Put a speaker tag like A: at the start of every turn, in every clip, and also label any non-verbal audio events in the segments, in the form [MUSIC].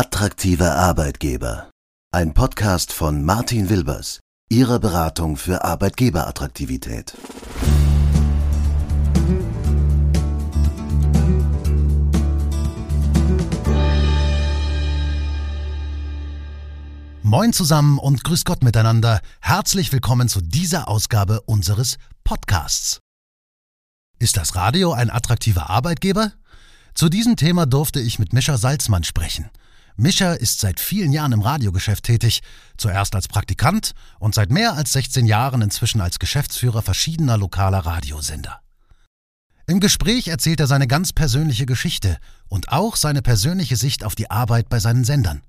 A: Attraktive Arbeitgeber. Ein Podcast von Martin Wilbers, Ihrer Beratung für Arbeitgeberattraktivität.
B: Moin zusammen und grüß Gott miteinander. Herzlich willkommen zu dieser Ausgabe unseres Podcasts. Ist das Radio ein attraktiver Arbeitgeber? Zu diesem Thema durfte ich mit Mischa Salzmann sprechen. Mischa ist seit vielen Jahren im Radiogeschäft tätig, zuerst als Praktikant und seit mehr als 16 Jahren inzwischen als Geschäftsführer verschiedener lokaler Radiosender. Im Gespräch erzählt er seine ganz persönliche Geschichte und auch seine persönliche Sicht auf die Arbeit bei seinen Sendern.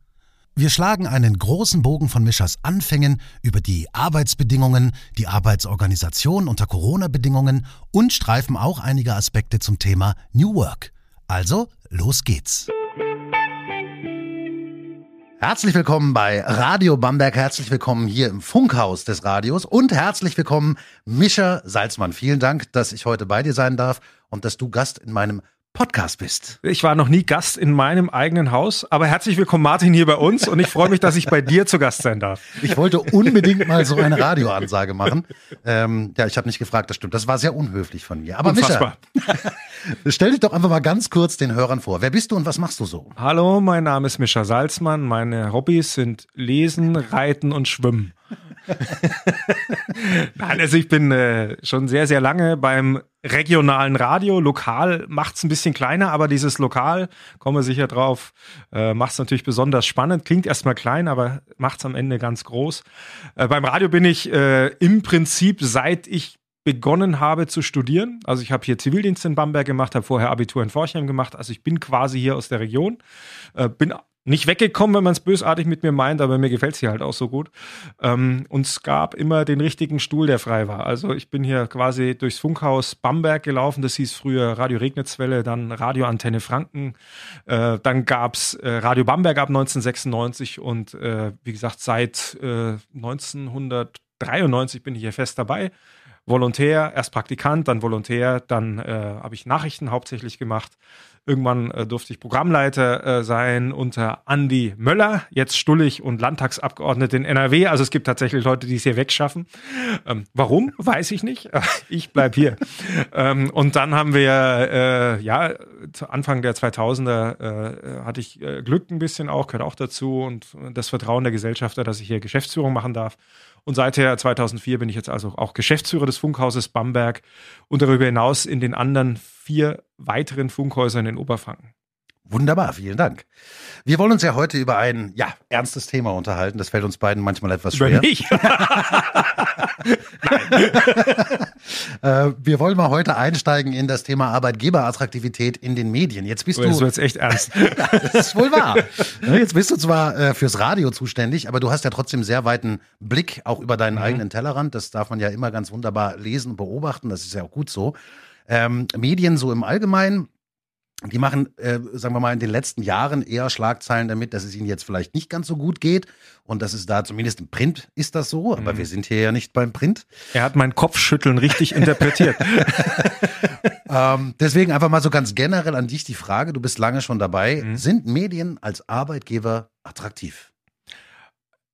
B: Wir schlagen einen großen Bogen von Mischers Anfängen über die Arbeitsbedingungen, die Arbeitsorganisation unter Corona-Bedingungen und streifen auch einige Aspekte zum Thema New Work. Also, los geht's. Herzlich willkommen bei Radio Bamberg, herzlich willkommen hier im Funkhaus des Radios und herzlich willkommen Mischa Salzmann. Vielen Dank, dass ich heute bei dir sein darf und dass du Gast in meinem Podcast bist.
C: Ich war noch nie Gast in meinem eigenen Haus, aber herzlich willkommen Martin hier bei uns und ich freue mich, dass ich bei dir zu Gast sein darf.
B: Ich wollte unbedingt mal so eine Radioansage machen. Ähm, ja, ich habe nicht gefragt, das stimmt. Das war sehr unhöflich von mir. Aber Unfassbar. Mischa, [LAUGHS] stell dich doch einfach mal ganz kurz den Hörern vor. Wer bist du und was machst du so?
C: Hallo, mein Name ist Mischa Salzmann. Meine Hobbys sind Lesen, Reiten und Schwimmen. [LAUGHS] Nein, also ich bin äh, schon sehr, sehr lange beim regionalen Radio. Lokal macht es ein bisschen kleiner, aber dieses Lokal, kommen wir sicher drauf, äh, macht es natürlich besonders spannend. Klingt erstmal klein, aber macht es am Ende ganz groß. Äh, beim Radio bin ich äh, im Prinzip, seit ich begonnen habe zu studieren. Also ich habe hier Zivildienst in Bamberg gemacht, habe vorher Abitur in Forchheim gemacht. Also ich bin quasi hier aus der Region. Äh, bin nicht weggekommen, wenn man es bösartig mit mir meint, aber mir gefällt es hier halt auch so gut. Ähm, und es gab immer den richtigen Stuhl, der frei war. Also ich bin hier quasi durchs Funkhaus Bamberg gelaufen, das hieß früher Radio Regnitzwelle, dann Radio Antenne Franken, äh, dann gab es äh, Radio Bamberg ab 1996 und äh, wie gesagt, seit 1993 äh, bin ich hier fest dabei. Volontär, erst Praktikant, dann Volontär, dann äh, habe ich Nachrichten hauptsächlich gemacht Irgendwann äh, durfte ich Programmleiter äh, sein unter Andy Möller, jetzt Stullig und Landtagsabgeordneter in NRW. Also es gibt tatsächlich Leute, die es hier wegschaffen. Ähm, warum? Weiß ich nicht. [LAUGHS] ich bleib hier. ähm, und dann haben wir, äh, ja, zu Anfang der 2000er äh, hatte ich äh, Glück ein bisschen auch, gehört auch dazu und das Vertrauen der Gesellschafter, dass ich hier Geschäftsführung machen darf. Und seither 2004 bin ich jetzt also auch Geschäftsführer des Funkhauses Bamberg und darüber hinaus in den anderen vier weiteren Funkhäusern in Oberfranken.
B: Wunderbar, vielen Dank. Wir wollen uns ja heute über ein ja, ernstes Thema unterhalten. Das fällt uns beiden manchmal etwas schwer. Über mich? [LAUGHS] äh, wir wollen mal heute einsteigen in das Thema Arbeitgeberattraktivität in den Medien. Jetzt bist oh, du.
C: Das wird echt ernst. [LAUGHS]
B: das ist wohl wahr. Jetzt bist du zwar äh, fürs Radio zuständig, aber du hast ja trotzdem sehr weiten Blick auch über deinen mhm. eigenen Tellerrand. Das darf man ja immer ganz wunderbar lesen und beobachten. Das ist ja auch gut so. Ähm, Medien so im Allgemeinen die machen, äh, sagen wir mal, in den letzten Jahren eher Schlagzeilen damit, dass es ihnen jetzt vielleicht nicht ganz so gut geht. Und das ist da, zumindest im Print ist das so, aber mhm. wir sind hier ja nicht beim Print.
C: Er hat mein Kopfschütteln richtig interpretiert. [LAUGHS] [LAUGHS]
B: ähm, deswegen einfach mal so ganz generell an dich die Frage, du bist lange schon dabei. Mhm. Sind Medien als Arbeitgeber attraktiv?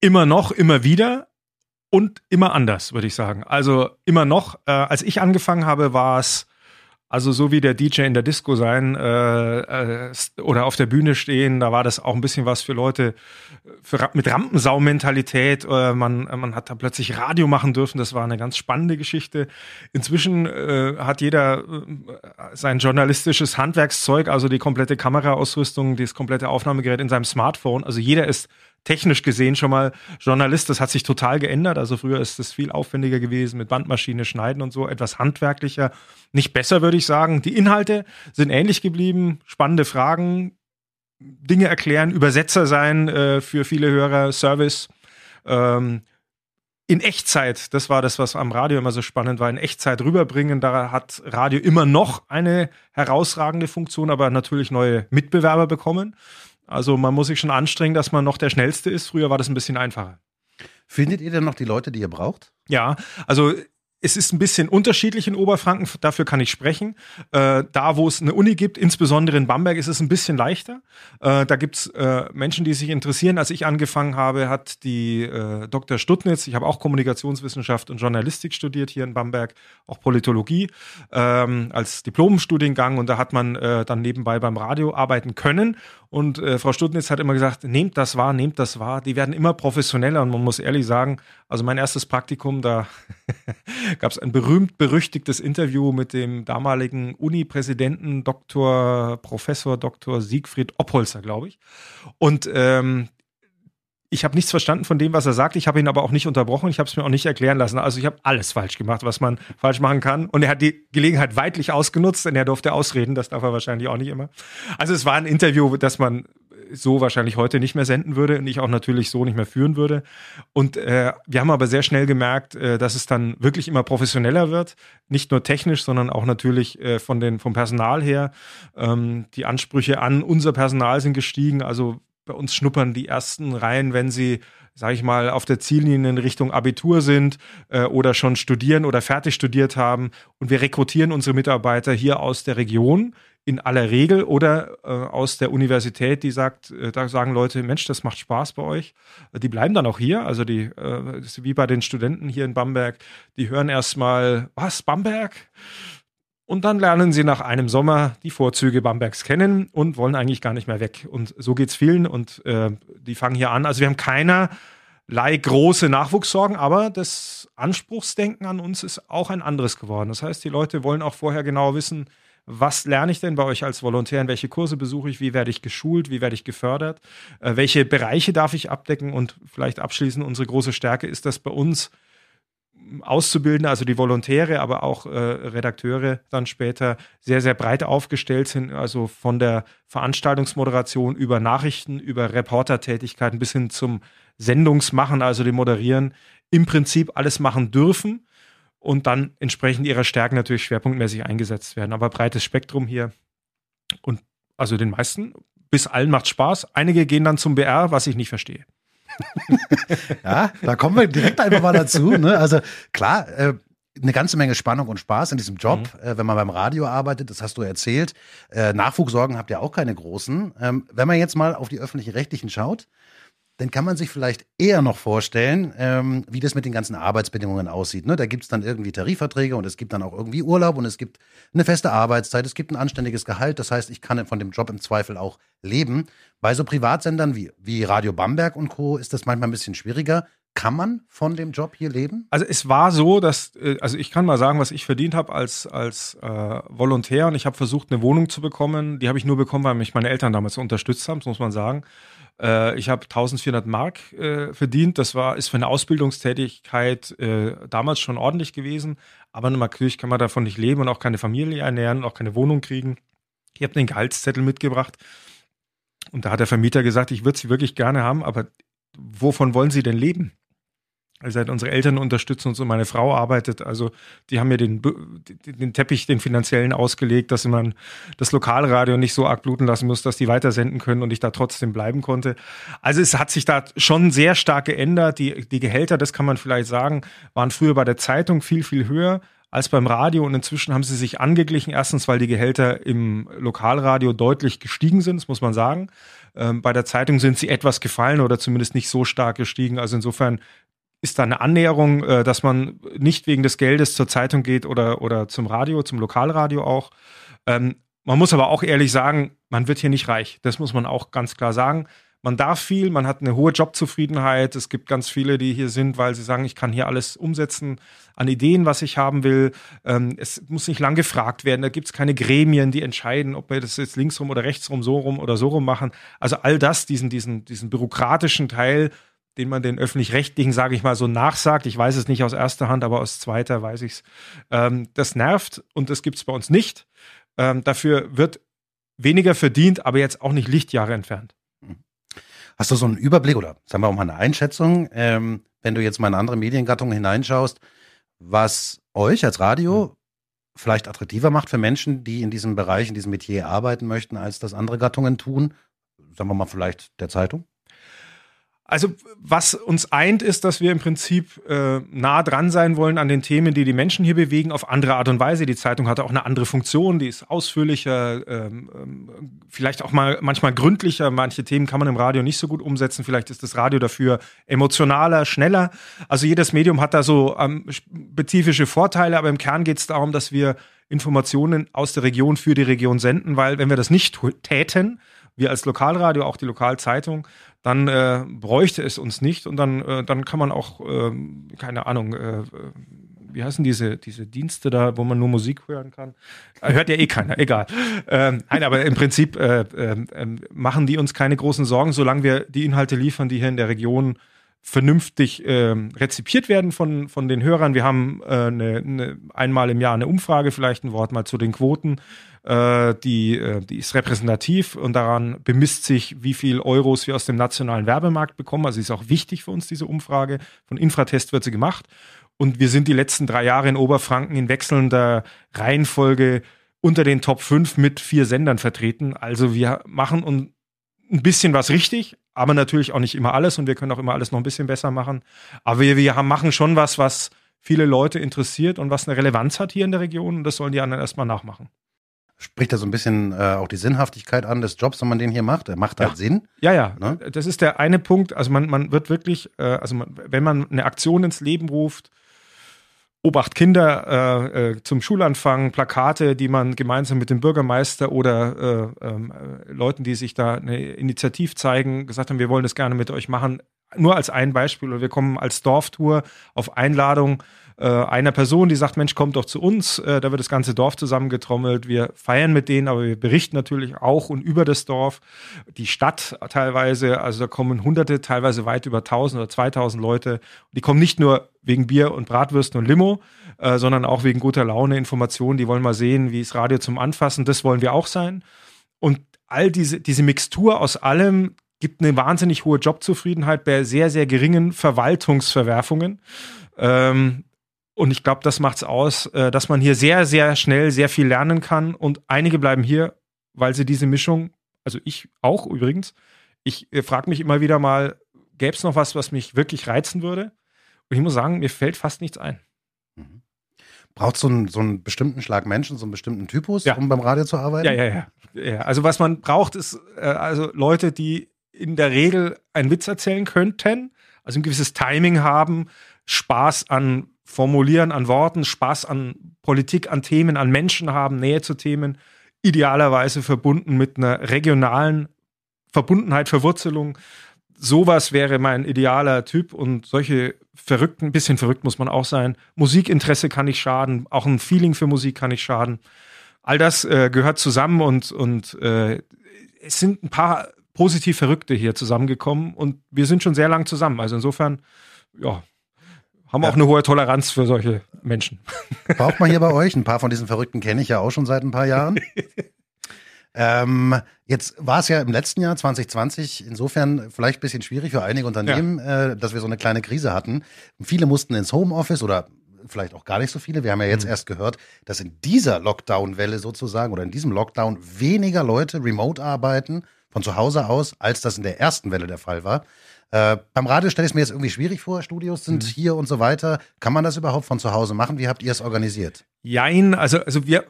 C: Immer noch, immer wieder und immer anders, würde ich sagen. Also immer noch, äh, als ich angefangen habe, war es also so wie der DJ in der Disco sein äh, äh, oder auf der Bühne stehen, da war das auch ein bisschen was für Leute für, mit Rampensau-Mentalität. Äh, man, man hat da plötzlich Radio machen dürfen, das war eine ganz spannende Geschichte. Inzwischen äh, hat jeder äh, sein journalistisches Handwerkszeug, also die komplette Kameraausrüstung, das komplette Aufnahmegerät in seinem Smartphone. Also jeder ist technisch gesehen schon mal Journalist. Das hat sich total geändert. Also früher ist es viel aufwendiger gewesen mit Bandmaschine schneiden und so, etwas handwerklicher. Nicht besser, würde ich sagen. Die Inhalte sind ähnlich geblieben. Spannende Fragen, Dinge erklären, Übersetzer sein äh, für viele Hörer, Service. Ähm, in Echtzeit, das war das, was am Radio immer so spannend war, in Echtzeit rüberbringen. Da hat Radio immer noch eine herausragende Funktion, aber natürlich neue Mitbewerber bekommen. Also man muss sich schon anstrengen, dass man noch der Schnellste ist. Früher war das ein bisschen einfacher.
B: Findet ihr denn noch die Leute, die ihr braucht?
C: Ja, also es ist ein bisschen unterschiedlich in Oberfranken, dafür kann ich sprechen. Äh, da, wo es eine Uni gibt, insbesondere in Bamberg, ist es ein bisschen leichter. Äh, da gibt's äh, Menschen, die sich interessieren. Als ich angefangen habe, hat die äh, Dr. Stuttnitz, ich habe auch Kommunikationswissenschaft und Journalistik studiert hier in Bamberg, auch Politologie ähm, als Diplomstudiengang und da hat man äh, dann nebenbei beim Radio arbeiten können. Und äh, Frau Stuttnitz hat immer gesagt, nehmt das wahr, nehmt das wahr. Die werden immer professioneller und man muss ehrlich sagen, also mein erstes Praktikum, da [LAUGHS] gab es ein berühmt-berüchtigtes Interview mit dem damaligen Uni-Präsidenten Dr. Professor Dr. Siegfried Oppolzer, glaube ich. Und ähm, ich habe nichts verstanden von dem, was er sagt. Ich habe ihn aber auch nicht unterbrochen. Ich habe es mir auch nicht erklären lassen. Also ich habe alles falsch gemacht, was man falsch machen kann. Und er hat die Gelegenheit weitlich ausgenutzt, denn er durfte ausreden. Das darf er wahrscheinlich auch nicht immer. Also es war ein Interview, das man so wahrscheinlich heute nicht mehr senden würde und ich auch natürlich so nicht mehr führen würde. Und äh, wir haben aber sehr schnell gemerkt, äh, dass es dann wirklich immer professioneller wird, nicht nur technisch, sondern auch natürlich äh, von den vom Personal her. Ähm, die Ansprüche an unser Personal sind gestiegen. Also bei uns schnuppern die ersten rein, wenn sie, sage ich mal, auf der Ziellinie in Richtung Abitur sind äh, oder schon studieren oder fertig studiert haben. Und wir rekrutieren unsere Mitarbeiter hier aus der Region in aller Regel oder äh, aus der Universität, die sagt, äh, da sagen Leute, Mensch, das macht Spaß bei euch. Die bleiben dann auch hier. Also die, äh, wie bei den Studenten hier in Bamberg, die hören erstmal, was, Bamberg? Und dann lernen sie nach einem Sommer die Vorzüge Bambergs kennen und wollen eigentlich gar nicht mehr weg. Und so geht's vielen und äh, die fangen hier an. Also wir haben keinerlei große Nachwuchssorgen, aber das Anspruchsdenken an uns ist auch ein anderes geworden. Das heißt, die Leute wollen auch vorher genau wissen, was lerne ich denn bei euch als Volontär? In welche Kurse besuche ich? Wie werde ich geschult? Wie werde ich gefördert? Äh, welche Bereiche darf ich abdecken? Und vielleicht abschließend, unsere große Stärke ist, dass bei uns Auszubildende, also die Volontäre, aber auch äh, Redakteure dann später sehr, sehr breit aufgestellt sind, also von der Veranstaltungsmoderation über Nachrichten, über Reportertätigkeiten bis hin zum Sendungsmachen, also dem Moderieren, im Prinzip alles machen dürfen und dann entsprechend ihrer Stärken natürlich schwerpunktmäßig eingesetzt werden. Aber breites Spektrum hier und also den meisten, bis allen macht Spaß. Einige gehen dann zum BR, was ich nicht verstehe [LAUGHS]
B: ja, da kommen wir direkt einfach mal dazu. Ne? Also klar, äh, eine ganze Menge Spannung und Spaß in diesem Job, mhm. äh, wenn man beim Radio arbeitet, das hast du erzählt. Äh, Nachwuchssorgen habt ihr auch keine großen. Ähm, wenn man jetzt mal auf die öffentlich Rechtlichen schaut, dann kann man sich vielleicht eher noch vorstellen, ähm, wie das mit den ganzen Arbeitsbedingungen aussieht. Ne? Da gibt es dann irgendwie Tarifverträge und es gibt dann auch irgendwie Urlaub und es gibt eine feste Arbeitszeit, es gibt ein anständiges Gehalt. Das heißt, ich kann von dem Job im Zweifel auch leben. Bei so Privatsendern wie, wie Radio Bamberg und Co. ist das manchmal ein bisschen schwieriger. Kann man von dem Job hier leben?
C: Also es war so, dass, äh, also ich kann mal sagen, was ich verdient habe als, als äh, Volontär und ich habe versucht, eine Wohnung zu bekommen. Die habe ich nur bekommen, weil mich meine Eltern damals unterstützt haben, das muss man sagen. Äh, ich habe 1400 Mark äh, verdient. Das war, ist für eine Ausbildungstätigkeit äh, damals schon ordentlich gewesen. Aber natürlich kann man davon nicht leben und auch keine Familie ernähren und auch keine Wohnung kriegen. Ich habe den Gehaltszettel mitgebracht. Und da hat der Vermieter gesagt, ich würde sie wirklich gerne haben, aber wovon wollen Sie denn leben? Also unsere Eltern unterstützen uns und meine Frau arbeitet. Also die haben mir den, den Teppich, den finanziellen ausgelegt, dass man das Lokalradio nicht so arg bluten lassen muss, dass die weitersenden können und ich da trotzdem bleiben konnte. Also es hat sich da schon sehr stark geändert. Die, die Gehälter, das kann man vielleicht sagen, waren früher bei der Zeitung viel, viel höher als beim Radio und inzwischen haben sie sich angeglichen. Erstens, weil die Gehälter im Lokalradio deutlich gestiegen sind, das muss man sagen. Ähm, bei der Zeitung sind sie etwas gefallen oder zumindest nicht so stark gestiegen. Also insofern ist da eine Annäherung, äh, dass man nicht wegen des Geldes zur Zeitung geht oder, oder zum Radio, zum Lokalradio auch. Ähm, man muss aber auch ehrlich sagen, man wird hier nicht reich. Das muss man auch ganz klar sagen. Man darf viel, man hat eine hohe Jobzufriedenheit. Es gibt ganz viele, die hier sind, weil sie sagen, ich kann hier alles umsetzen an Ideen, was ich haben will. Ähm, es muss nicht lang gefragt werden. Da gibt es keine Gremien, die entscheiden, ob wir das jetzt linksrum oder rechtsrum, so rum oder so rum machen. Also all das, diesen, diesen, diesen bürokratischen Teil, den man den öffentlich-rechtlichen, sage ich mal, so nachsagt. Ich weiß es nicht aus erster Hand, aber aus zweiter weiß ich es. Ähm, das nervt und das gibt es bei uns nicht. Ähm, dafür wird weniger verdient, aber jetzt auch nicht Lichtjahre entfernt.
B: Hast du so einen Überblick oder sagen wir auch mal eine Einschätzung, ähm, wenn du jetzt mal in andere Mediengattungen hineinschaust, was euch als Radio mhm. vielleicht attraktiver macht für Menschen, die in diesem Bereich, in diesem Metier arbeiten möchten, als das andere Gattungen tun? Sagen wir mal vielleicht der Zeitung?
C: Also was uns eint, ist, dass wir im Prinzip äh, nah dran sein wollen an den Themen, die die Menschen hier bewegen, auf andere Art und Weise. Die Zeitung hatte auch eine andere Funktion, die ist ausführlicher, ähm, ähm, vielleicht auch mal manchmal gründlicher. Manche Themen kann man im Radio nicht so gut umsetzen. Vielleicht ist das Radio dafür emotionaler, schneller. Also jedes Medium hat da so ähm, spezifische Vorteile, aber im Kern geht es darum, dass wir Informationen aus der Region für die Region senden, weil wenn wir das nicht täten, wir als Lokalradio, auch die Lokalzeitung, dann äh, bräuchte es uns nicht und dann, äh, dann kann man auch, äh, keine Ahnung, äh, wie heißen diese, diese Dienste da, wo man nur Musik hören kann? Äh, hört ja eh keiner, [LAUGHS] egal. Ähm, nein, aber im Prinzip äh, äh, machen die uns keine großen Sorgen, solange wir die Inhalte liefern, die hier in der Region vernünftig äh, rezipiert werden von, von den Hörern. Wir haben äh, eine, eine, einmal im Jahr eine Umfrage, vielleicht ein Wort mal zu den Quoten. Äh, die, äh, die ist repräsentativ und daran bemisst sich, wie viel Euros wir aus dem nationalen Werbemarkt bekommen. Also ist auch wichtig für uns, diese Umfrage. Von Infratest wird sie gemacht. Und wir sind die letzten drei Jahre in Oberfranken in wechselnder Reihenfolge unter den Top 5 mit vier Sendern vertreten. Also wir machen uns ein bisschen was richtig, aber natürlich auch nicht immer alles und wir können auch immer alles noch ein bisschen besser machen. Aber wir, wir haben, machen schon was, was viele Leute interessiert und was eine Relevanz hat hier in der Region und das sollen die anderen erstmal nachmachen.
B: Spricht da so ein bisschen äh, auch die Sinnhaftigkeit an des Jobs, wenn man den hier macht? Er macht halt
C: ja.
B: Sinn.
C: Ja, ja. Ne? Das ist der eine Punkt. Also man, man wird wirklich, äh, also man, wenn man eine Aktion ins Leben ruft, Obacht Kinder äh, äh, zum Schulanfang, Plakate, die man gemeinsam mit dem Bürgermeister oder äh, ähm, äh, Leuten, die sich da eine Initiativ zeigen, gesagt haben, wir wollen das gerne mit euch machen. Nur als ein Beispiel. Oder wir kommen als Dorftour auf Einladung äh, einer Person, die sagt, Mensch, kommt doch zu uns. Äh, da wird das ganze Dorf zusammengetrommelt. Wir feiern mit denen, aber wir berichten natürlich auch und über das Dorf. Die Stadt teilweise, also da kommen Hunderte, teilweise weit über 1000 oder 2000 Leute. Die kommen nicht nur wegen Bier und Bratwürsten und Limo, äh, sondern auch wegen guter Laune, Informationen. Die wollen mal sehen, wie ist Radio zum Anfassen. Das wollen wir auch sein. Und all diese, diese Mixtur aus allem gibt eine wahnsinnig hohe Jobzufriedenheit bei sehr, sehr geringen Verwaltungsverwerfungen. Ähm, und ich glaube, das macht's aus, äh, dass man hier sehr, sehr schnell sehr viel lernen kann. Und einige bleiben hier, weil sie diese Mischung, also ich auch übrigens, ich äh, frage mich immer wieder mal, gäbe es noch was, was mich wirklich reizen würde? Und ich muss sagen, mir fällt fast nichts ein.
B: Mhm. Braucht so einen, so einen bestimmten Schlag Menschen, so einen bestimmten Typus, ja. um beim Radio zu arbeiten?
C: Ja, ja, ja, ja. Also was man braucht, ist äh, also Leute, die in der Regel einen Witz erzählen könnten, also ein gewisses Timing haben, Spaß an Formulieren an Worten, Spaß an Politik, an Themen, an Menschen haben, Nähe zu Themen, idealerweise verbunden mit einer regionalen Verbundenheit, Verwurzelung. Sowas wäre mein idealer Typ und solche verrückten, ein bisschen verrückt muss man auch sein. Musikinteresse kann nicht schaden, auch ein Feeling für Musik kann nicht schaden. All das äh, gehört zusammen und, und äh, es sind ein paar positiv Verrückte hier zusammengekommen und wir sind schon sehr lang zusammen. Also insofern, ja, haben ja. auch eine hohe Toleranz für solche Menschen. [LAUGHS]
B: Braucht man hier bei euch? Ein paar von diesen Verrückten kenne ich ja auch schon seit ein paar Jahren. [LAUGHS] ähm, jetzt war es ja im letzten Jahr 2020 insofern vielleicht ein bisschen schwierig für einige Unternehmen, ja. äh, dass wir so eine kleine Krise hatten. Viele mussten ins Homeoffice oder vielleicht auch gar nicht so viele. Wir haben ja jetzt mhm. erst gehört, dass in dieser Lockdown-Welle sozusagen oder in diesem Lockdown weniger Leute remote arbeiten von zu Hause aus, als das in der ersten Welle der Fall war. Äh, beim Radio stelle ich es mir jetzt irgendwie schwierig vor. Studios sind mhm. hier und so weiter. Kann man das überhaupt von zu Hause machen? Wie habt ihr es organisiert?
C: Jein, also, also wir,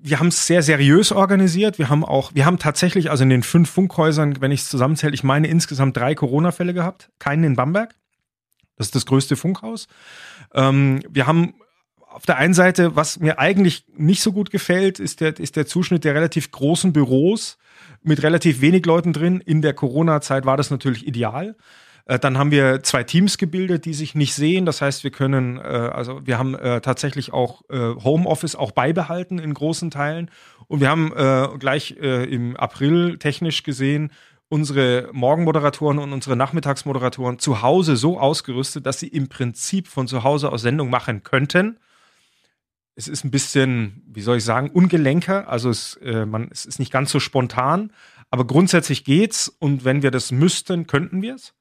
C: wir haben es sehr seriös organisiert. Wir haben auch, wir haben tatsächlich, also in den fünf Funkhäusern, wenn ich es zusammenzähle, ich meine insgesamt drei Corona-Fälle gehabt. Keinen in Bamberg. Das ist das größte Funkhaus. Ähm, wir haben auf der einen Seite, was mir eigentlich nicht so gut gefällt, ist der, ist der Zuschnitt der relativ großen Büros mit relativ wenig Leuten drin. In der Corona-Zeit war das natürlich ideal. Äh, dann haben wir zwei Teams gebildet, die sich nicht sehen. Das heißt, wir können, äh, also wir haben äh, tatsächlich auch Homeoffice auch beibehalten in großen Teilen. Und wir haben gleich im April technisch gesehen unsere Morgenmoderatoren und unsere Nachmittagsmoderatoren zu Hause so ausgerüstet, dass sie im Prinzip von zu Hause aus Sendung machen könnten es ist ein bisschen, wie soll ich sagen, ungelenker. Also es, man, es ist nicht ganz so spontan, aber grundsätzlich geht's. Und wenn wir das müssten, könnten wir es.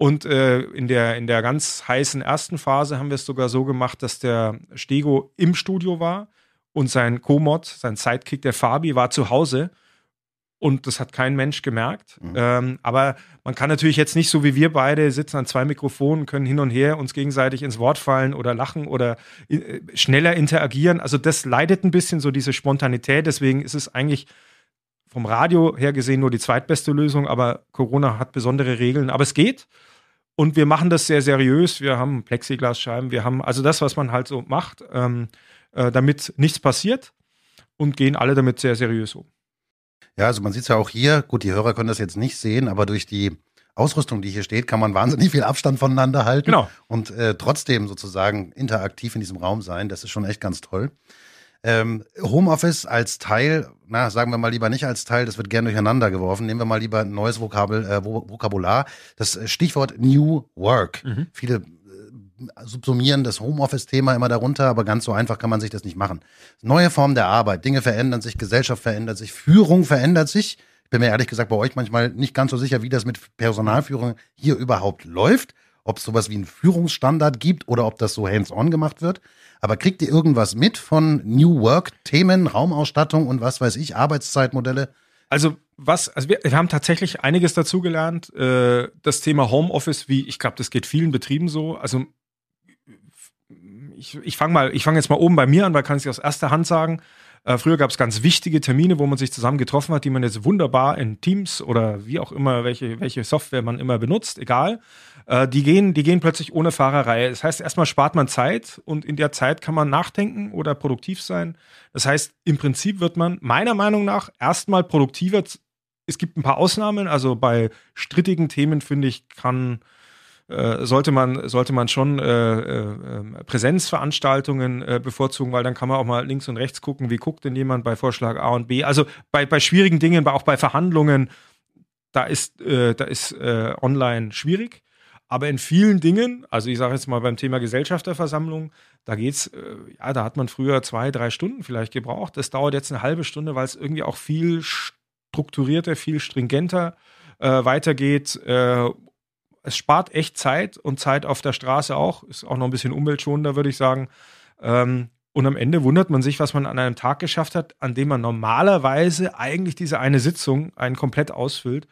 C: Und äh, in, der, in der ganz heißen ersten Phase haben wir es sogar so gemacht, dass der Stego im Studio war und sein Co-Mod, sein Sidekick, der Fabi, war zu Hause. und das hat kein Mensch gemerkt. Mhm. Ähm, aber man kann natürlich jetzt nicht so wie wir beide sitzen an zwei Mikrofonen, können hin und her uns gegenseitig ins Wort fallen oder lachen oder äh, schneller interagieren. Also das leidet ein bisschen so diese Spontanität. Deswegen ist es eigentlich vom Radio her gesehen nur die zweitbeste Lösung, aber Corona hat besondere Regeln. Aber es geht. Und wir machen das sehr seriös. Wir haben Plexiglasscheiben, wir haben also das, was man halt so macht, ähm, äh, damit nichts passiert und gehen alle damit sehr seriös um.
B: Ja, also man sieht es ja auch hier, gut, die Hörer können das jetzt nicht sehen, aber durch die Ausrüstung, die hier steht, kann man wahnsinnig viel Abstand voneinander halten
C: genau.
B: und äh, trotzdem sozusagen interaktiv in diesem Raum sein. Das ist schon echt ganz toll. Ähm, Homeoffice als Teil, na, sagen wir mal lieber nicht als Teil, das wird gern durcheinander geworfen. Nehmen wir mal lieber ein neues Vokabel, äh, Vokabular. Das Stichwort New Work. Mhm. Viele subsumieren das Homeoffice-Thema immer darunter, aber ganz so einfach kann man sich das nicht machen. Neue Form der Arbeit, Dinge verändern sich, Gesellschaft verändert sich, Führung verändert sich. Ich bin mir ehrlich gesagt bei euch manchmal nicht ganz so sicher, wie das mit Personalführung hier überhaupt läuft, ob es sowas wie einen Führungsstandard gibt oder ob das so hands-on gemacht wird. Aber kriegt ihr irgendwas mit von New Work-Themen, Raumausstattung und was weiß ich, Arbeitszeitmodelle?
C: Also was, also wir, wir haben tatsächlich einiges dazugelernt. Äh, das Thema Homeoffice, wie ich glaube, das geht vielen Betrieben so. Also ich, ich fange mal, ich fange jetzt mal oben bei mir an, weil kann ich aus erster Hand sagen. Äh, früher gab es ganz wichtige Termine, wo man sich zusammen getroffen hat, die man jetzt wunderbar in Teams oder wie auch immer, welche, welche Software man immer benutzt, egal. Äh, die, gehen, die gehen plötzlich ohne Fahrerei. Das heißt, erstmal spart man Zeit und in der Zeit kann man nachdenken oder produktiv sein. Das heißt, im Prinzip wird man meiner Meinung nach erstmal produktiver. Es gibt ein paar Ausnahmen, also bei strittigen Themen, finde ich, kann äh, sollte man sollte man schon äh, äh, Präsenzveranstaltungen äh, bevorzugen, weil dann kann man auch mal links und rechts gucken, wie guckt denn jemand bei Vorschlag A und B. Also bei, bei schwierigen Dingen, auch bei Verhandlungen, da ist äh, da ist äh, online schwierig. Aber in vielen Dingen, also ich sage jetzt mal beim Thema Gesellschafterversammlung, da geht's, äh, ja, da hat man früher zwei, drei Stunden vielleicht gebraucht. Das dauert jetzt eine halbe Stunde, weil es irgendwie auch viel strukturierter, viel stringenter äh, weitergeht äh, es spart echt Zeit und Zeit auf der Straße auch. Ist auch noch ein bisschen umweltschonender, würde ich sagen. Ähm, und am Ende wundert man sich, was man an einem Tag geschafft hat, an dem man normalerweise eigentlich diese eine Sitzung einen komplett ausfüllt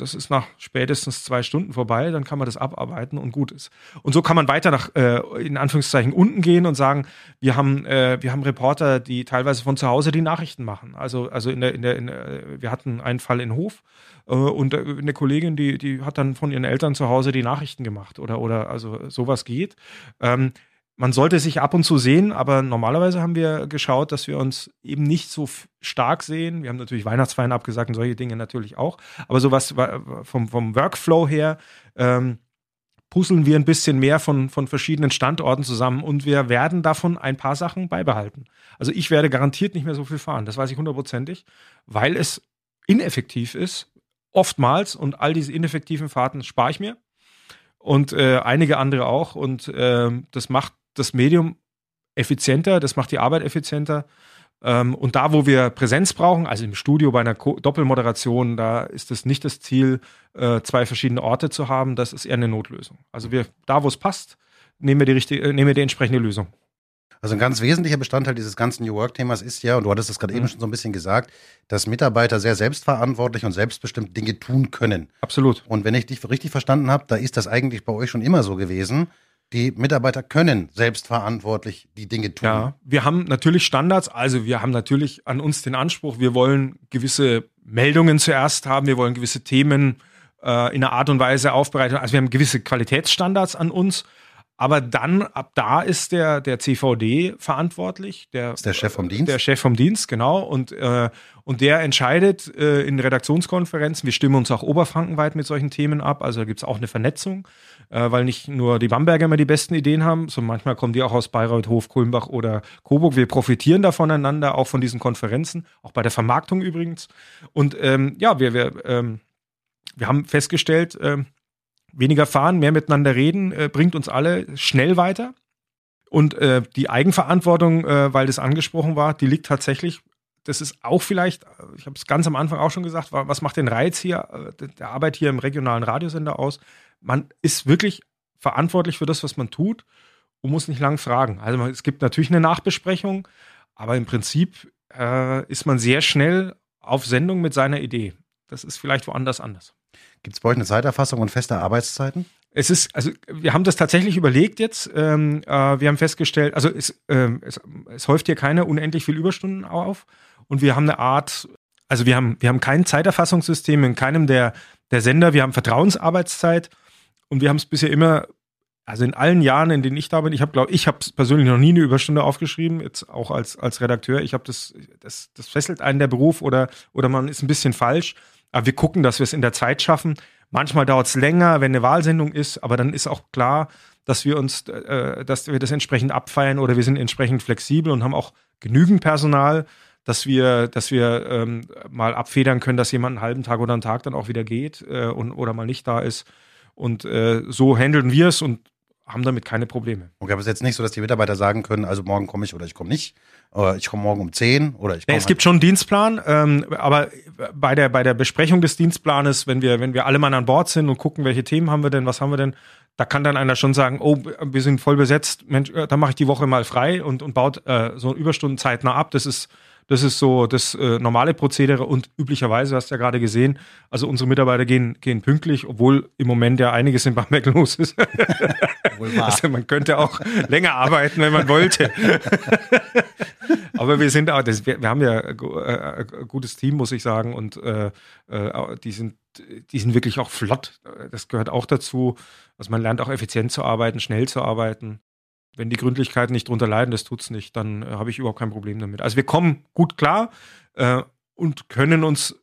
C: das ist nach spätestens zwei Stunden vorbei, dann kann man das abarbeiten und gut ist. Und so kann man weiter nach, äh, in Anführungszeichen, unten gehen und sagen, wir haben, äh, wir haben Reporter, die teilweise von zu Hause die Nachrichten machen. Also, also in der, in der, in der wir hatten einen Fall in Hof äh, und eine Kollegin, die, die hat dann von ihren Eltern zu Hause die Nachrichten gemacht oder, oder also sowas geht. Ähm, man sollte sich ab und zu sehen, aber normalerweise haben wir geschaut, dass wir uns eben nicht so stark sehen. Wir haben natürlich Weihnachtsfeiern abgesagt und solche Dinge natürlich auch. Aber sowas vom, vom Workflow her ähm, puzzeln wir ein bisschen mehr von, von verschiedenen Standorten zusammen und wir werden davon ein paar Sachen beibehalten. Also ich werde garantiert nicht mehr so viel fahren, das weiß ich hundertprozentig, weil es ineffektiv ist, oftmals und all diese ineffektiven Fahrten spare ich mir und äh, einige andere auch und äh, das macht das Medium effizienter, das macht die Arbeit effizienter. Ähm, und da, wo wir Präsenz brauchen, also im Studio bei einer Ko Doppelmoderation, da ist es nicht das Ziel, äh, zwei verschiedene Orte zu haben. Das ist eher eine Notlösung. Also wir, da, wo es passt, nehmen wir die richtige, äh, nehmen wir die entsprechende Lösung.
B: Also ein ganz wesentlicher Bestandteil dieses ganzen New Work-Themas ist ja, und du hattest es gerade mhm. eben schon so ein bisschen gesagt, dass Mitarbeiter sehr selbstverantwortlich und selbstbestimmt Dinge tun können.
C: Absolut.
B: Und wenn ich dich richtig verstanden habe, da ist das eigentlich bei euch schon immer so gewesen die Mitarbeiter können selbstverantwortlich die Dinge tun.
C: Ja, wir haben natürlich Standards, also wir haben natürlich an uns den Anspruch, wir wollen gewisse Meldungen zuerst haben, wir wollen gewisse Themen äh, in einer Art und Weise aufbereiten. Also wir haben gewisse Qualitätsstandards an uns. Aber dann, ab da ist der, der CVD verantwortlich. Der,
B: ist der Chef vom Dienst?
C: Der Chef vom Dienst, genau. Und, äh, und der entscheidet äh, in Redaktionskonferenzen. Wir stimmen uns auch oberfrankenweit mit solchen Themen ab. Also da gibt es auch eine Vernetzung äh, weil nicht nur die Bamberger immer die besten Ideen haben, sondern manchmal kommen die auch aus Bayreuth, Hof, Kulmbach oder Coburg. Wir profitieren da voneinander, auch von diesen Konferenzen, auch bei der Vermarktung übrigens. Und ähm, ja, wir, wir, ähm, wir haben festgestellt, äh, weniger fahren, mehr miteinander reden, äh, bringt uns alle schnell weiter. Und äh, die Eigenverantwortung, äh, weil das angesprochen war, die liegt tatsächlich das ist auch vielleicht, ich habe es ganz am Anfang auch schon gesagt, was macht den Reiz hier äh, der Arbeit hier im regionalen Radiosender aus? man ist wirklich verantwortlich für das, was man tut und muss nicht lang fragen. Also es gibt natürlich eine Nachbesprechung, aber im Prinzip äh, ist man sehr schnell auf Sendung mit seiner Idee. Das ist vielleicht woanders anders.
B: Gibt es bei euch eine Zeiterfassung und feste Arbeitszeiten?
C: Es ist, also wir haben das tatsächlich überlegt jetzt. Ähm, äh, wir haben festgestellt, also es, ähm, es, es häuft hier keine unendlich viel Überstunden auf. Und wir haben eine Art, also wir haben, wir haben kein Zeiterfassungssystem in keinem der, der Sender. Wir haben Vertrauensarbeitszeit und wir haben es bisher immer, also in allen Jahren, in denen ich da bin, ich habe, glaube ich, habe persönlich noch nie eine Überstunde aufgeschrieben, jetzt auch als, als Redakteur. Ich habe das, das, das fesselt einen der Beruf oder, oder man ist ein bisschen falsch. Aber wir gucken, dass wir es in der Zeit schaffen. Manchmal dauert es länger, wenn eine Wahlsendung ist, aber dann ist auch klar, dass wir uns, äh, dass wir das entsprechend abfeiern oder wir sind entsprechend flexibel und haben auch genügend Personal, dass wir, dass wir ähm, mal abfedern können, dass jemand einen halben Tag oder einen Tag dann auch wieder geht äh, und, oder mal nicht da ist. Und äh, so handeln wir es und haben damit keine Probleme.
B: Okay, aber es ist jetzt nicht so, dass die Mitarbeiter sagen können, also morgen komme ich oder ich komme nicht. Oder ich komme morgen um 10 oder ich komme.
C: Nee, es gibt schon einen Dienstplan, ähm, aber bei der, bei der Besprechung des Dienstplanes, wenn wir, wenn wir alle mal an Bord sind und gucken, welche Themen haben wir denn, was haben wir denn, da kann dann einer schon sagen, oh, wir sind voll besetzt, Mensch, äh, dann mache ich die Woche mal frei und, und baut äh, so Überstunden zeitnah ab. Das ist das ist so das äh, normale Prozedere und üblicherweise, hast du ja gerade gesehen, also unsere Mitarbeiter gehen, gehen pünktlich, obwohl im Moment ja einiges in Bamberg [LAUGHS] los ist. also man könnte auch länger arbeiten, wenn man wollte. Aber wir sind auch, das, wir, wir, haben ja äh, ein gutes Team, muss ich sagen, und äh, äh, die sind die sind wirklich auch flott. Das gehört auch dazu. Also man lernt auch effizient zu arbeiten, schnell zu arbeiten wenn die Gründlichkeiten nicht drunter leiden, das tut es nicht, dann äh, habe ich überhaupt kein Problem damit. Also wir kommen gut klar äh, und können uns,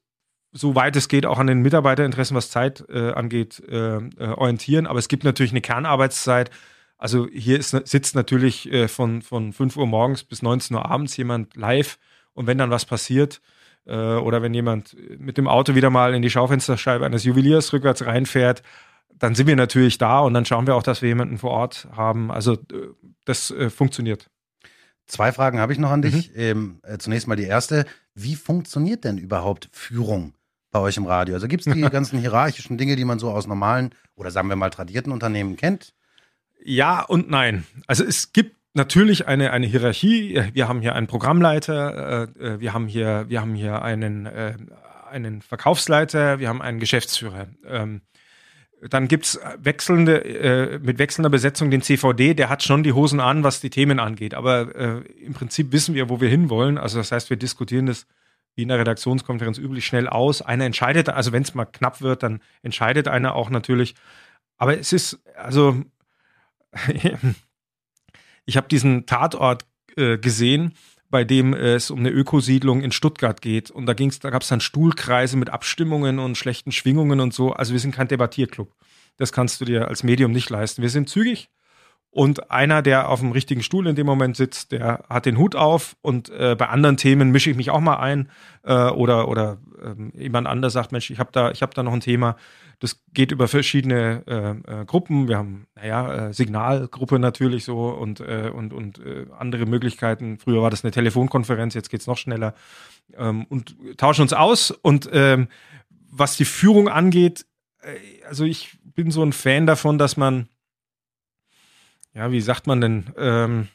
C: soweit es geht, auch an den Mitarbeiterinteressen, was Zeit äh, angeht, äh, äh, orientieren. Aber es gibt natürlich eine Kernarbeitszeit. Also hier ist, sitzt natürlich äh, von, von 5 Uhr morgens bis 19 Uhr abends jemand live und wenn dann was passiert, oder wenn jemand mit dem Auto wieder mal in die Schaufensterscheibe eines Juweliers rückwärts reinfährt, dann sind wir natürlich da und dann schauen wir auch, dass wir jemanden vor Ort haben. Also äh, das äh, funktioniert.
B: Zwei Fragen habe ich noch an dich. Mhm. Ähm, äh, zunächst mal die erste. Wie funktioniert denn überhaupt Führung bei euch im Radio? Also gibt es die [LAUGHS] ganzen hierarchischen Dinge, die man so aus normalen oder sagen wir mal tradierten Unternehmen kennt?
C: Ja und nein. Also es gibt natürlich eine, eine Hierarchie. Wir haben hier einen Programmleiter, äh, äh wir haben hier, wir haben hier einen, äh, einen Verkaufsleiter, wir haben einen Geschäftsführer. Ähm, dann gibt's wechselnde, äh, mit wechselnder Besetzung den CVD, der hat schon die Hosen an, was die Themen angeht. Aber äh, im Prinzip wissen wir, wo wir hinwollen. Also das heißt, wir diskutieren das wie in der Redaktionskonferenz üblich schnell aus. Einer entscheidet, also wenn es mal knapp wird, dann entscheidet einer auch natürlich. Aber es ist, also [LAUGHS] ich habe diesen Tatort äh, gesehen bei dem es um eine Ökosiedlung in Stuttgart geht. Und da ging's, da gab es dann Stuhlkreise mit Abstimmungen und schlechten Schwingungen und so. Also wir sind kein Debattierclub. Das kannst du dir als Medium nicht leisten. Wir sind zügig. Und einer, der auf dem richtigen Stuhl in dem Moment sitzt, der hat den Hut auf und äh, bei anderen Themen mische ich mich auch mal ein äh, oder oder ähm, jemand anders sagt, Mensch, ich habe da ich habe da noch ein Thema, das geht über verschiedene äh, äh, Gruppen. Wir haben, naja, äh, Signalgruppe natürlich so und, äh, und, und äh, andere Möglichkeiten. Früher war das eine Telefonkonferenz, jetzt geht's noch schneller. Ähm, und tauschen uns aus. Und ähm, was die Führung angeht, äh, also ich bin so ein Fan davon, dass man, ja, wie sagt man denn, ähm,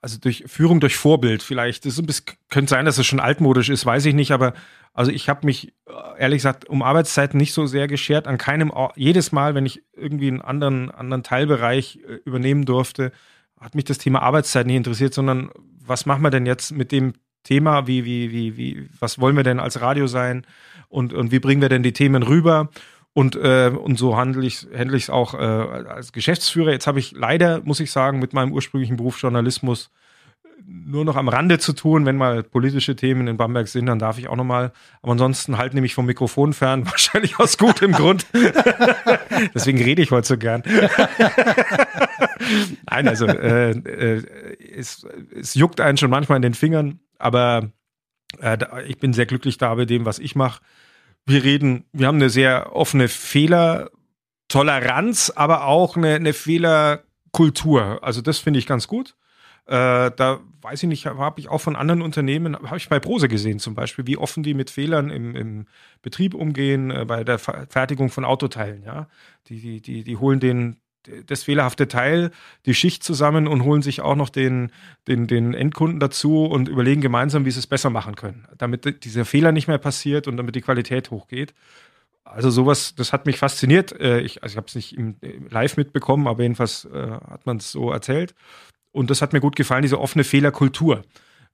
C: also durch Führung durch Vorbild vielleicht. Das könnte sein, dass es schon altmodisch ist, weiß ich nicht, aber also ich habe mich äh, ehrlich gesagt um Arbeitszeiten nicht so sehr geschert. An keinem Ort, jedes Mal, wenn ich irgendwie einen anderen, anderen Teilbereich äh, übernehmen durfte, hat mich das Thema Arbeitszeit nicht interessiert, sondern was machen wir denn jetzt mit dem Thema? Wie, wie, wie, wie, was wollen wir denn als Radio sein? Und, und wie bringen wir denn die Themen rüber? Und, äh, und so handle ich handle ich es auch äh, als Geschäftsführer. Jetzt habe ich leider, muss ich sagen, mit meinem ursprünglichen Beruf Journalismus nur noch am Rande zu tun. Wenn mal politische Themen in Bamberg sind, dann darf ich auch noch mal. Aber ansonsten halt nämlich vom Mikrofon fern, [LAUGHS] wahrscheinlich aus gutem Grund. [LAUGHS] Deswegen rede ich heute so gern. [LAUGHS] Nein, also äh, äh, es, es juckt einen schon manchmal in den Fingern, aber äh, ich bin sehr glücklich da bei dem, was ich mache wir reden, wir haben eine sehr offene Fehlertoleranz, aber auch eine, eine Fehlerkultur. Also das finde ich ganz gut. Äh, da weiß ich nicht, habe ich auch von anderen Unternehmen, habe ich bei Prose gesehen zum Beispiel, wie offen die mit Fehlern im, im Betrieb umgehen, äh, bei der Fertigung von Autoteilen. Ja, die, die, die, die holen den das fehlerhafte Teil, die Schicht zusammen und holen sich auch noch den, den, den Endkunden dazu und überlegen gemeinsam, wie sie es besser machen können, damit dieser Fehler nicht mehr passiert und damit die Qualität hochgeht. Also sowas, das hat mich fasziniert. Äh, ich, also ich habe es nicht im, live mitbekommen, aber jedenfalls äh, hat man es so erzählt. Und das hat mir gut gefallen, diese offene Fehlerkultur.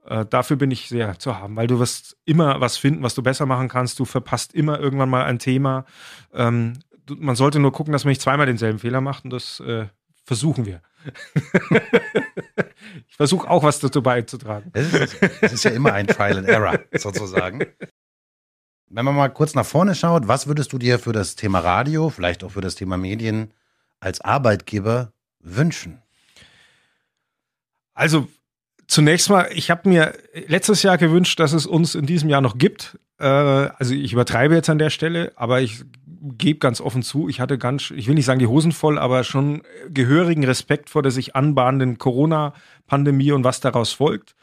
C: Äh, dafür bin ich sehr zu haben, weil du wirst immer was finden, was du besser machen kannst. Du verpasst immer irgendwann mal ein Thema. Ähm, man sollte nur gucken, dass man nicht zweimal denselben Fehler macht und das äh, versuchen wir. [LAUGHS] ich versuche auch was dazu beizutragen.
B: Es ist, es ist ja immer ein Trial and Error, sozusagen. Wenn man mal kurz nach vorne schaut, was würdest du dir für das Thema Radio, vielleicht auch für das Thema Medien als Arbeitgeber wünschen?
C: Also zunächst mal, ich habe mir letztes Jahr gewünscht, dass es uns in diesem Jahr noch gibt. Äh, also ich übertreibe jetzt an der Stelle, aber ich gebe ganz offen zu, ich hatte ganz, ich will nicht sagen die Hosen voll, aber schon gehörigen Respekt vor der sich anbahnenden Corona-Pandemie und was daraus folgt.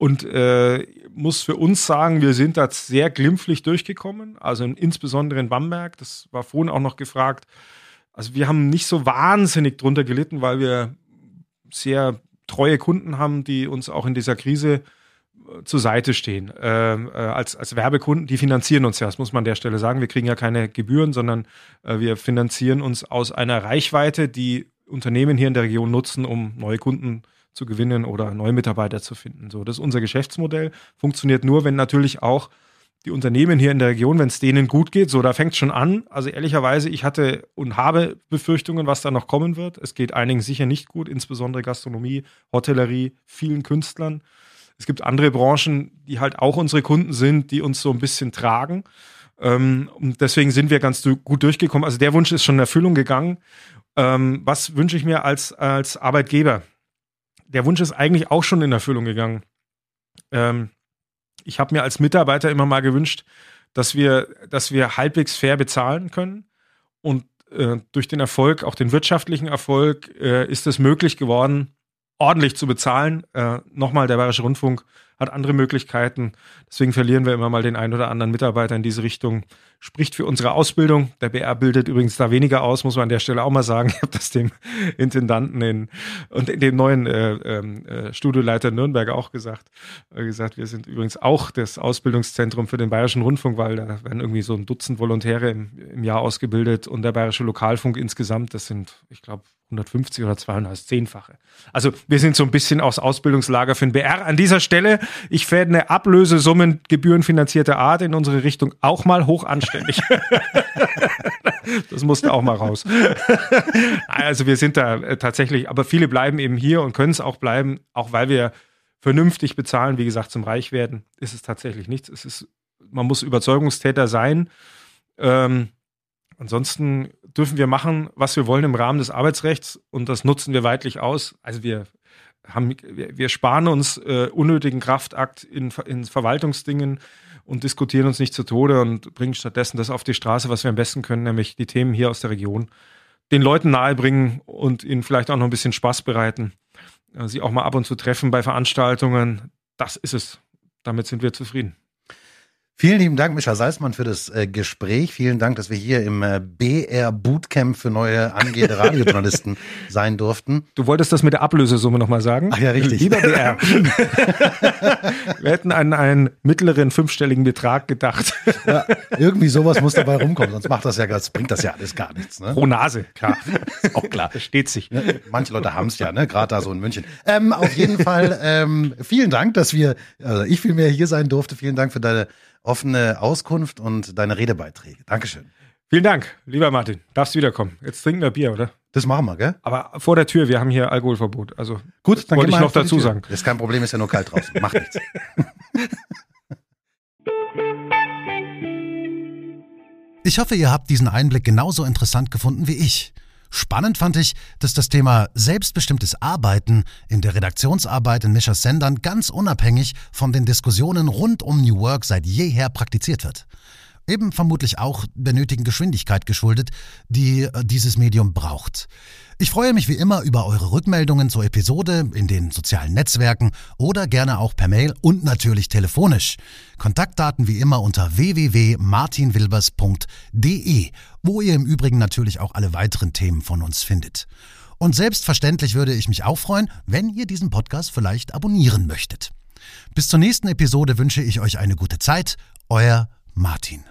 C: Und äh, muss für uns sagen, wir sind da sehr glimpflich durchgekommen, also insbesondere in Bamberg, das war vorhin auch noch gefragt. Also wir haben nicht so wahnsinnig drunter gelitten, weil wir sehr treue Kunden haben, die uns auch in dieser Krise zur Seite stehen. Äh, äh, als, als Werbekunden, die finanzieren uns ja, das muss man an der Stelle sagen. Wir kriegen ja keine Gebühren, sondern äh, wir finanzieren uns aus einer Reichweite, die Unternehmen hier in der Region nutzen, um neue Kunden zu zu gewinnen oder neue Mitarbeiter zu finden. So, das ist unser Geschäftsmodell. Funktioniert nur, wenn natürlich auch die Unternehmen hier in der Region, wenn es denen gut geht, so, da fängt es schon an. Also ehrlicherweise, ich hatte und habe Befürchtungen, was da noch kommen wird. Es geht einigen sicher nicht gut, insbesondere Gastronomie, Hotellerie, vielen Künstlern. Es gibt andere Branchen, die halt auch unsere Kunden sind, die uns so ein bisschen tragen. Ähm, und deswegen sind wir ganz gut durchgekommen. Also der Wunsch ist schon in Erfüllung gegangen. Ähm, was wünsche ich mir als, als Arbeitgeber? der Wunsch ist eigentlich auch schon in Erfüllung gegangen. Ähm, ich habe mir als Mitarbeiter immer mal gewünscht, dass wir, dass wir halbwegs fair bezahlen können. Und äh, durch den Erfolg, auch den wirtschaftlichen Erfolg, äh, ist es möglich geworden, ordentlich zu bezahlen. Äh, Nochmal, der Bayerische Rundfunk hat andere Möglichkeiten. Deswegen verlieren wir immer mal den einen oder anderen Mitarbeiter in diese Richtung. Spricht für unsere Ausbildung. Der BR bildet übrigens da weniger aus, muss man an der Stelle auch mal sagen. [LAUGHS] Ich habe das dem Intendanten in, und dem neuen äh, ähm, äh, Studioleiter Nürnberg auch gesagt. Äh, gesagt, wir sind übrigens auch das Ausbildungszentrum für den Bayerischen Rundfunk, weil da werden irgendwie so ein Dutzend Volontäre im, im Jahr ausgebildet und der Bayerische Lokalfunk insgesamt, das sind, ich glaube, 150 oder 200, das Zehnfache. Also wir sind so ein bisschen aus Ausbildungslager für den BR. An dieser Stelle, ich fände eine Ablösesummen gebührenfinanzierte Art in unsere Richtung auch mal hoch anständig. [LAUGHS] das musste auch mal raus. also wir sind da äh, tatsächlich, aber viele bleiben eben hier und können es auch bleiben, auch weil wir vernünftig bezahlen. Wie gesagt, zum Reichwerden ist es tatsächlich nichts. Es ist, man muss Überzeugungstäter sein. Ähm, Ansonsten dürfen wir machen, was wir wollen im Rahmen des Arbeitsrechts und das nutzen wir weitlich aus. Also wir haben, wir, sparen uns äh, unnötigen Kraftakt in, in Verwaltungsdingen und diskutieren uns nicht zu Tode und bringen stattdessen das auf die Straße, was wir am besten können, nämlich die Themen hier aus der Region den Leuten nahebringen und ihnen vielleicht auch noch ein bisschen Spaß bereiten, äh, sie auch mal ab und zu treffen bei Veranstaltungen. Das ist es. Damit sind wir zufrieden.
B: Vielen lieben Dank, Micha Salzmann, für das äh, Gespräch. Vielen Dank, dass wir hier im äh, BR Bootcamp für neue angehende Radiojournalisten [LAUGHS] sein durften.
C: Du wolltest das mit der Ablösesumme nochmal sagen?
B: Ach ja, richtig.
C: Lieber BR. [LAUGHS] wir hätten an einen mittleren fünfstelligen Betrag gedacht.
B: ja, [LAUGHS] irgendwie sowas muss dabei rumkommen, sonst macht das ja, das bringt das ja alles gar nichts. Ne?
C: Pro Nase, klar. auch klar.
B: Steht sich. Ne? Manche Leute haben es ja, ne? gerade da so in München. Ähm, auf jeden Fall ähm, vielen Dank, dass wir, also ich vielmehr hier sein durfte. Vielen Dank für deine offene Auskunft und deine Redebeiträge. Dankeschön.
C: Vielen Dank, lieber Martin. Darfst wiederkommen. Jetzt trinken wir Bier, oder?
B: Das machen wir, gell?
C: Aber vor der Tür, wir haben hier Alkoholverbot. Also
B: gut, dann
C: wollte ich noch dazu sagen.
B: Das ist kein Problem, ist ja nur kalt draußen. Macht nichts. [LAUGHS] Ich hoffe, ihr habt diesen Einblick genauso interessant gefunden wie ich. Spannend fand ich, dass das Thema selbstbestimmtes Arbeiten in der Redaktionsarbeit in Mischers Sendern ganz unabhängig von den Diskussionen rund um New Work seit jeher praktiziert wird. Eben vermutlich auch der nötigen Geschwindigkeit geschuldet, die äh, dieses Medium braucht. Ich freue mich wie immer über eure Rückmeldungen zur Episode in den sozialen Netzwerken oder gerne auch per Mail und natürlich telefonisch. Kontaktdaten wie immer unter www.martinwilbers.de, wo ihr im Übrigen natürlich auch alle weiteren Themen von uns findet. Und selbstverständlich würde ich mich auch freuen, wenn ihr diesen Podcast vielleicht abonnieren möchtet. Bis zur nächsten Episode wünsche ich euch eine gute Zeit. Euer Martin.